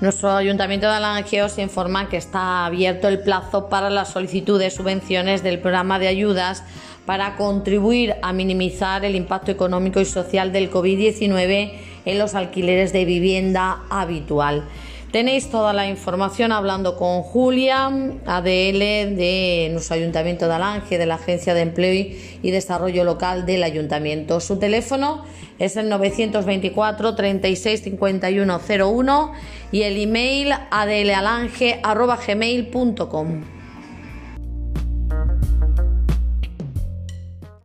Nuestro Ayuntamiento de Alange os informa que está abierto el plazo para la solicitud de subvenciones del programa de ayudas para contribuir a minimizar el impacto económico y social del COVID-19 en los alquileres de vivienda habitual. Tenéis toda la información hablando con Julia, ADL de nuestro Ayuntamiento de Alange, de la Agencia de Empleo y Desarrollo Local del Ayuntamiento. Su teléfono es el 924 36 51 01 y el email adlalange.gmail.com.